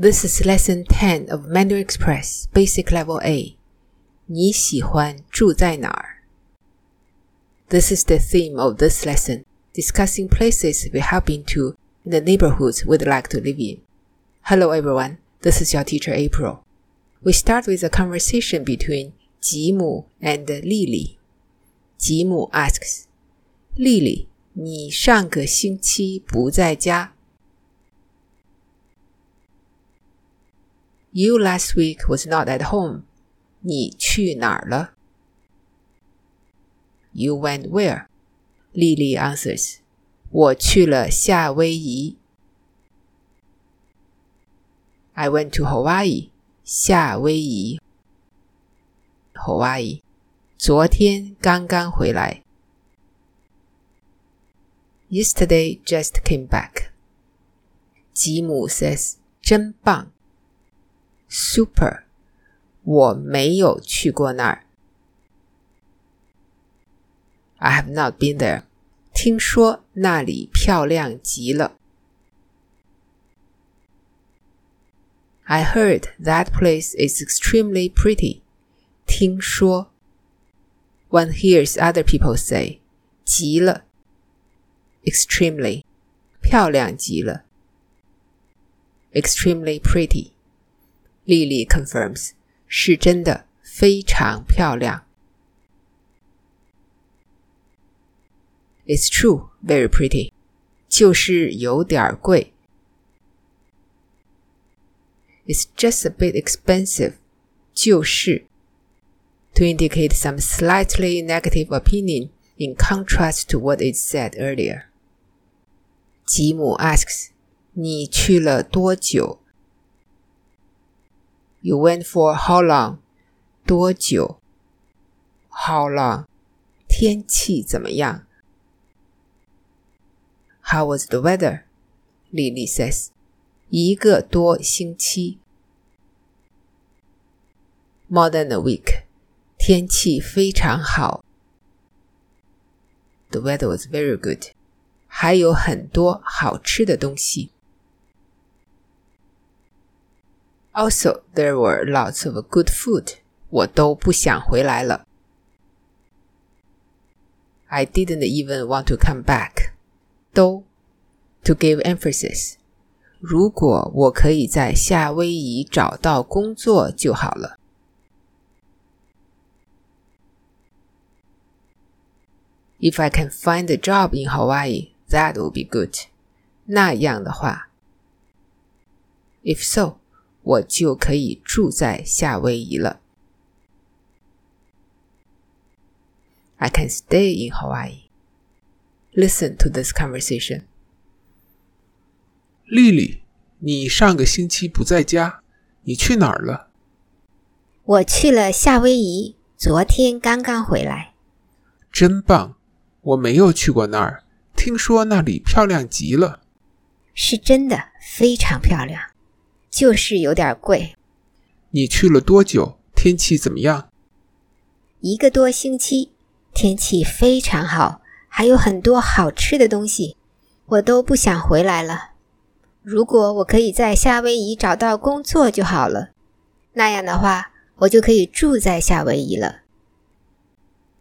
This is lesson 10 of Mandarin Express Basic Level A. 你喜欢住在哪儿? This is the theme of this lesson, discussing places we have been to and the neighborhoods we'd like to live in. Hello everyone, this is your teacher April. We start with a conversation between Jimu and Lily. Jimu asks, Lily, 你上个星期不在家。 You last week was not at home. 你去哪儿了？You went where? Lily answers. 我去了夏威夷。I went to Hawaii. 夏威夷。Hawaii. 昨天刚刚回来。Yesterday just came back. 吉姆 says 真棒。 Super，我没有去过那儿。I have not been there。听说那里漂亮极了。I heard that place is extremely pretty。听说，one hears other people say，极了，extremely，漂亮极了，extremely pretty。 丽丽 confirms 是真的非常漂亮。It's true, very pretty，就是有点贵。It's just a bit expensive，就是 to indicate some slightly negative opinion in contrast to what is said earlier. 吉姆 asks，你去了多久 ？you went for how long? 多久？How long? 天气怎么样？How was the weather? Lily says. 一个多星期。More than a week. 天气非常好。The weather was very good. 还有很多好吃的东西。 Also, there were lots of good food. 我都不想回来了。I didn't even want to come back. 都 to give emphasis. 如果我可以在夏威夷找到工作就好了。If I can find a job in Hawaii, that would be good. 那样的话，If so. 我就可以住在夏威夷了。I can stay in Hawaii. Listen to this conversation. 丽丽，你上个星期不在家，你去哪儿了？我去了夏威夷，昨天刚刚回来。真棒！我没有去过那儿，听说那里漂亮极了。是真的，非常漂亮。就是有点贵。你去了多久？天气怎么样？一个多星期，天气非常好，还有很多好吃的东西，我都不想回来了。如果我可以在夏威夷找到工作就好了，那样的话，我就可以住在夏威夷了。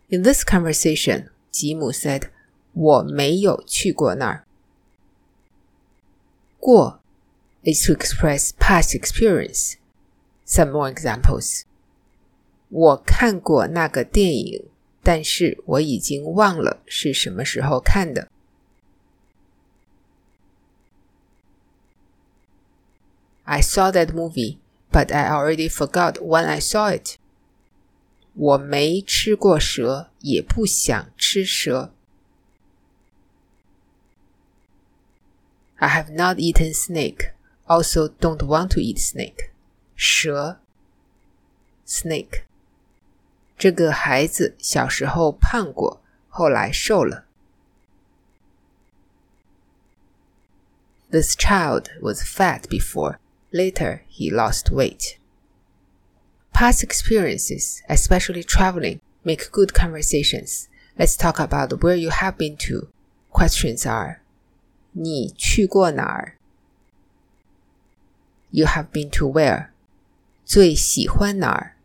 In this conversation, 吉姆 said，我没有去过那儿。过 is to express past experience. Some more examples. 我看过那个电影，但是我已经忘了是什么时候看的。I saw that movie, but I already forgot when I saw it. 我没吃过蛇，也不想吃蛇。I have not eaten snake also don't want to eat snake. 蛇 snake 这个孩子小时候胖过，后来瘦了。This child was fat before. Later, he lost weight. Past experiences, especially traveling, make good conversations. Let's talk about where you have been to. Questions are: 你去过哪儿？ You have been to where? 最喜欢哪儿？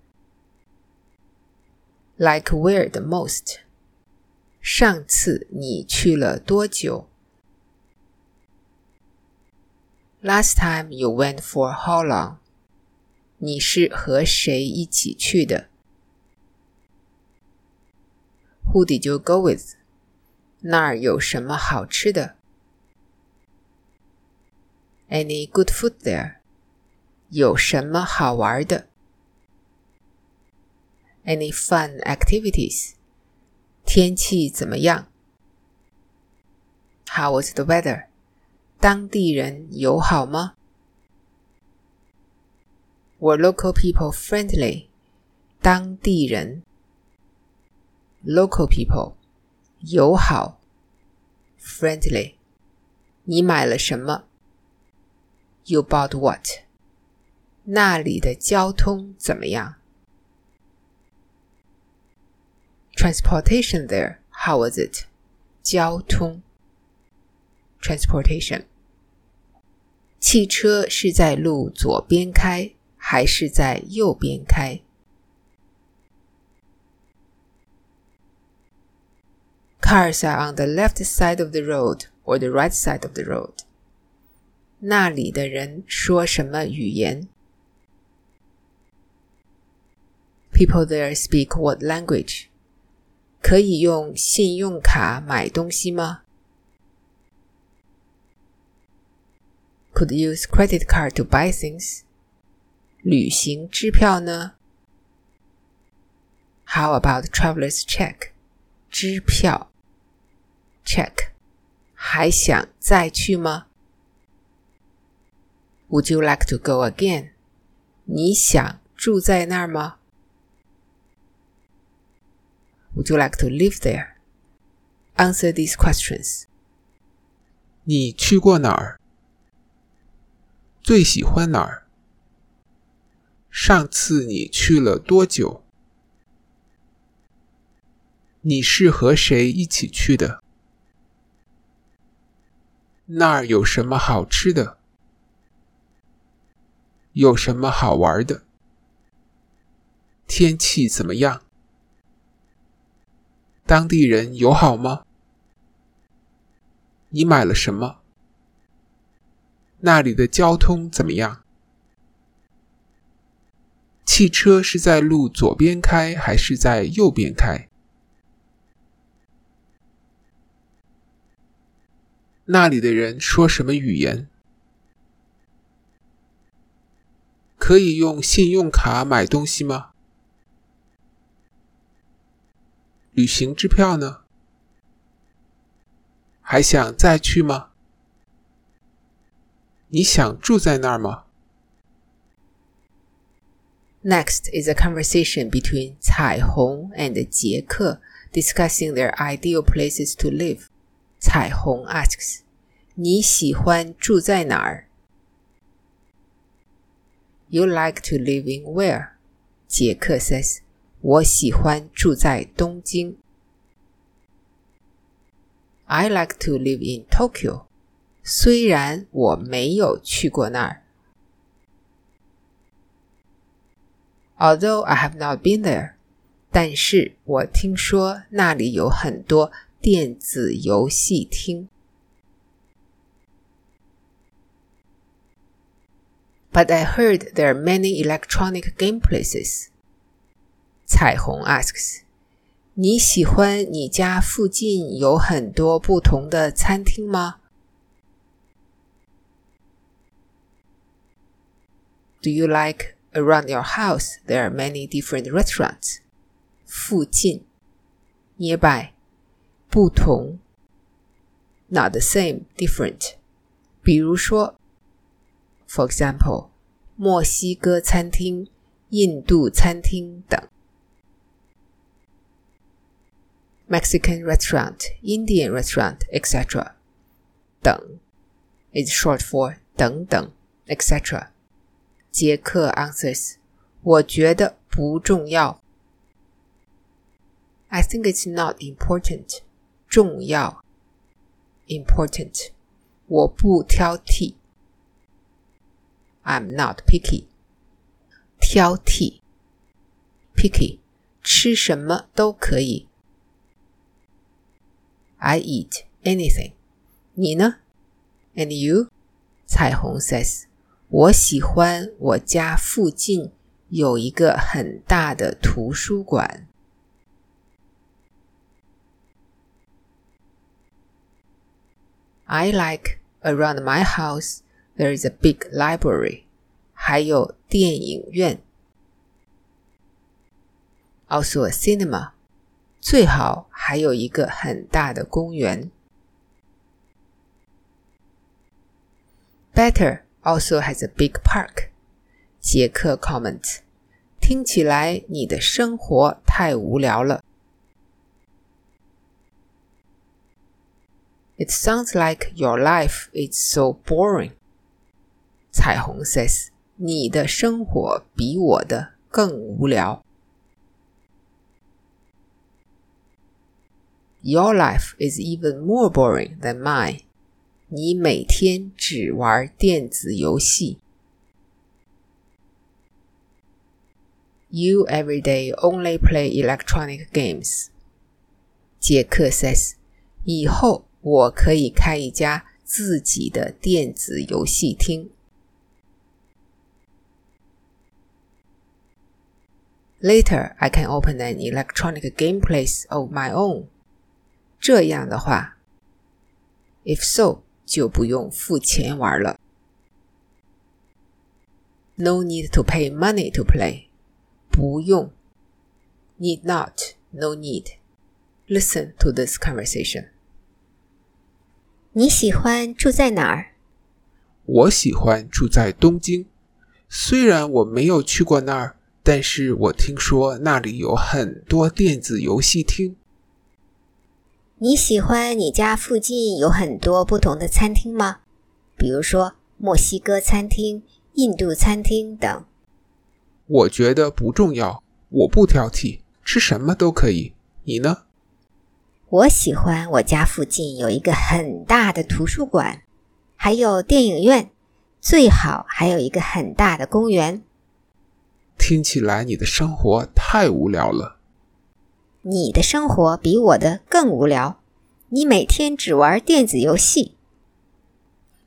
Like where the most? 上次你去了多久？Last time you went for how long? 你是和谁一起去的？Who did you go with? 那儿有什么好吃的？Any good food there? 有什么好玩的？Any fun activities? 天气怎么样？How was the weather? 当地人友好吗？Were local people friendly? 当地人 local people 友好 friendly。你买了什么？You bought what？ 那里的交通怎么样？Transportation there, how was it? 交通 transportation。汽车是在路左边开还是在右边开？Cars are on the left side of the road or the right side of the road。那里的人说什么语言 ？People there speak what language？可以用信用卡买东西吗？Could use credit card to buy things？旅行支票呢？How about traveler's check？支票 check 还想再去吗？Would you like to go again？你想住在那儿吗 ？Would you like to live there? Answer these questions. 你去过哪儿？最喜欢哪儿？上次你去了多久？你是和谁一起去的？那儿有什么好吃的？有什么好玩的？天气怎么样？当地人友好吗？你买了什么？那里的交通怎么样？汽车是在路左边开还是在右边开？那里的人说什么语言？可以用信用卡买东西吗？旅行支票呢？还想再去吗？你想住在那儿吗？Next is a conversation between 彩虹 and 杰克 discussing their ideal places to live. 彩虹 asks：“ 你喜欢住在哪儿？”You like to live in where？杰克 says：“ 我喜欢住在东京。”I like to live in Tokyo。虽然我没有去过那儿。Although I have not been there，但是我听说那里有很多电子游戏厅。But I heard there are many electronic game places. 彩虹 asks：“ 你喜欢你家附近有很多不同的餐厅吗？Do you like around your house there are many different restaurants? 附近 nearby 不同，not the same, different。比如说，for example，墨西哥餐厅、印度餐厅等 ，Mexican restaurant, Indian restaurant, etc. 等 is short for 等等 etc. 杰克 answers，我觉得不重要。I think it's not important. 重要，important，我不挑剔。 I'm not picky. 挑剔，picky，吃什么都可以。 I eat anything. 你呢？And you? 彩虹 says，我喜欢我家附近有一个很大的图书馆。I like around my house there is a big library，还有电影院，also a cinema，最好 还有一个很大的公园。Better also has a big park。杰克 comment，听起来你的生活太无聊了。It sounds like your life is so boring. 彩虹 says，你的生活比我的更无聊。 ” Your life is even more boring than mine. 你每天只玩电子游戏。You every day only play electronic games. 杰克 says，以后我可以开一家自己的电子游戏厅。Later, I can open an electronic game place of my own. 这样的话，if so，就不用付钱玩了。No need to pay money to play. 不用。Need not, no need. Listen to this conversation. 你喜欢住在哪儿？我喜欢住在东京，虽然我没有去过那儿，但是我听说那里有很多电子游戏厅。你喜欢你家附近有很多不同的餐厅吗？比如说墨西哥餐厅、印度餐厅等。我觉得不重要，我不挑剔，吃什么都可以。你呢？我喜欢我家附近有一个很大的图书馆，还有电影院，最好还有一个很大的公园。听起来你的生活太无聊了。你的生活比我的更无聊，你每天只玩电子游戏。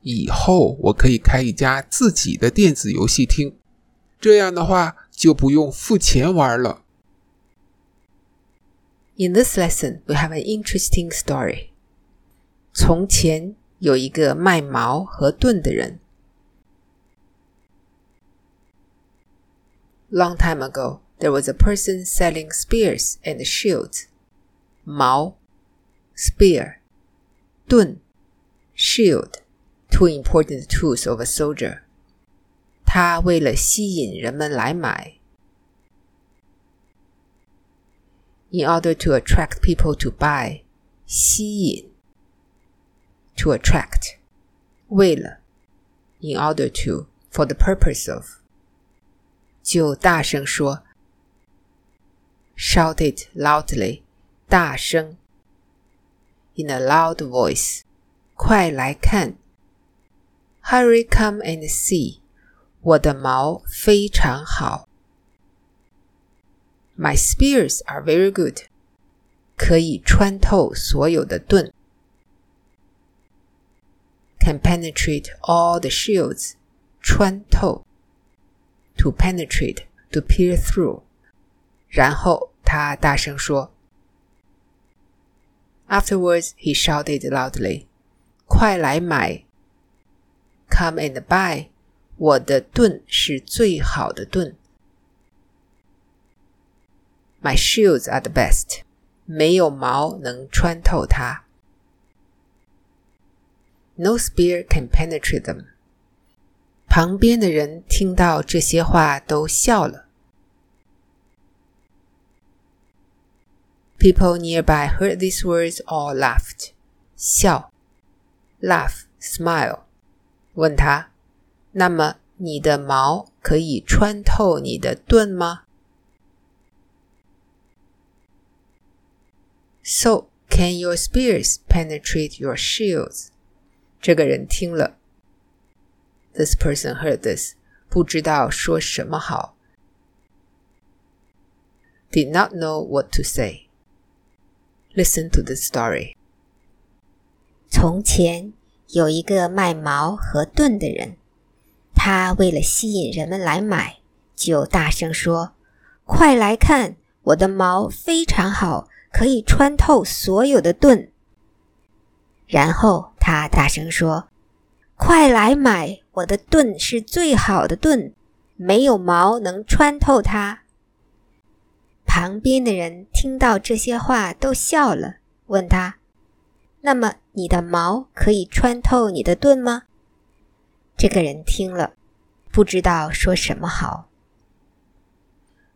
以后我可以开一家自己的电子游戏厅，这样的话就不用付钱玩了。In this lesson, we have an interesting story. 从前有一个卖矛和盾的人。Long time ago, there was a person selling spears and shields. 矛 spear 盾 shield two important tools of a soldier. 他为了吸引人们来买 in order to attract people to buy，吸引，to attract，为了，in order to for the purpose of，就大声说 shouted loudly, 大声 in a loud voice, 快来看 Hurry, come and see，我的矛非常好。My spears are very good. 可以穿透所有的盾。Can penetrate all the shields. 穿透。To penetrate, to peer through. 然后。他大声说。Afterwards, he shouted loudly，快来买！Come and buy，我的盾是最好的盾。My shields are the best，没有毛能穿透它。No spear can penetrate them。旁边的人听到这些话都笑了。 People nearby heard these words or laughed. 笑，laugh, smile。问他，那么你的矛可以穿透你的盾吗？So can your spears penetrate your shields？这个人听了，this person heard this，不知道说什么好，did not know what to say。Listen to the story. 从前有一个卖矛和盾的人，他为了吸引人们来买，就大声说：“快来看，我的矛非常好，可以穿透所有的盾。”然后他大声说：“快来买，我的盾是最好的盾，没有矛能穿透它。”旁边的人听到这些话都笑了，问他：“那么你的矛可以穿透你的盾吗？”这个人听了，不知道说什么好。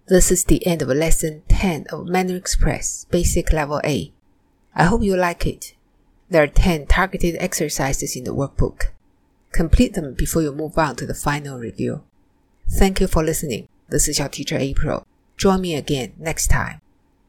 This is the end of lesson 10 of Mandarin Express Basic Level A. I hope you like it. There are 10 targeted exercises in the workbook. Complete them before you move on to the final review. Thank you for listening. This is your teacher April. Join me again next time.